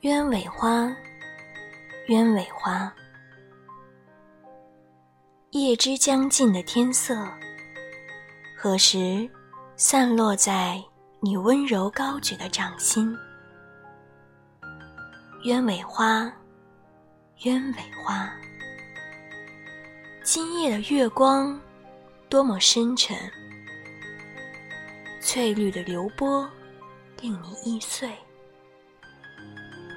鸢尾花鸢尾花夜之将尽的天色何时散落在你温柔高举的掌心鸢尾花鸢尾花。今夜的月光多么深沉。翠绿的流波令你易碎。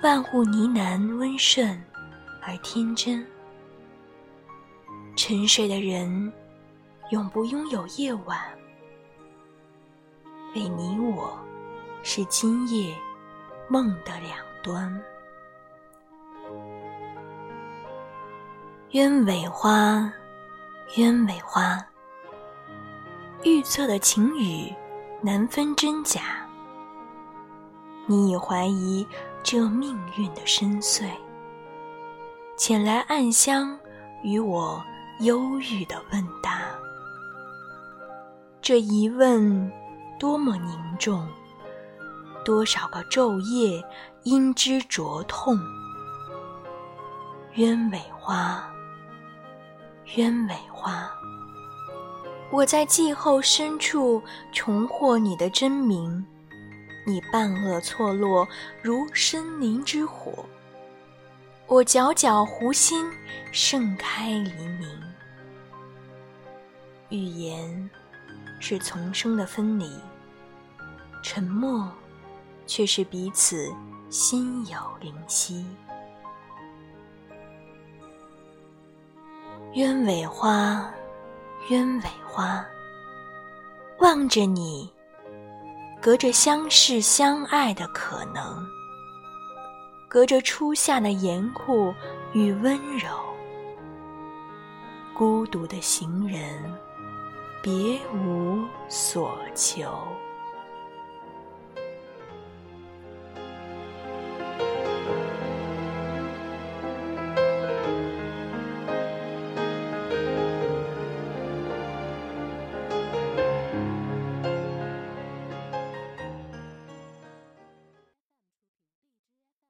万物呢喃温顺而天真。沉睡的人，永不拥有夜晚。为你我，是今夜梦的两端。鸢尾花，鸢尾花。预测的晴雨，难分真假。你已怀疑这命运的深邃，前来暗香与我。忧郁的问答，这一问多么凝重，多少个昼夜因之灼痛。鸢尾花，鸢尾花，我在季后深处重获你的真名，你半恶错落如森林之火，我皎皎湖心盛开黎明。语言是丛生的分离，沉默却是彼此心有灵犀。鸢尾花，鸢尾花，望着你，隔着相视相爱的可能，隔着初夏的严酷与温柔，孤独的行人。别无所求。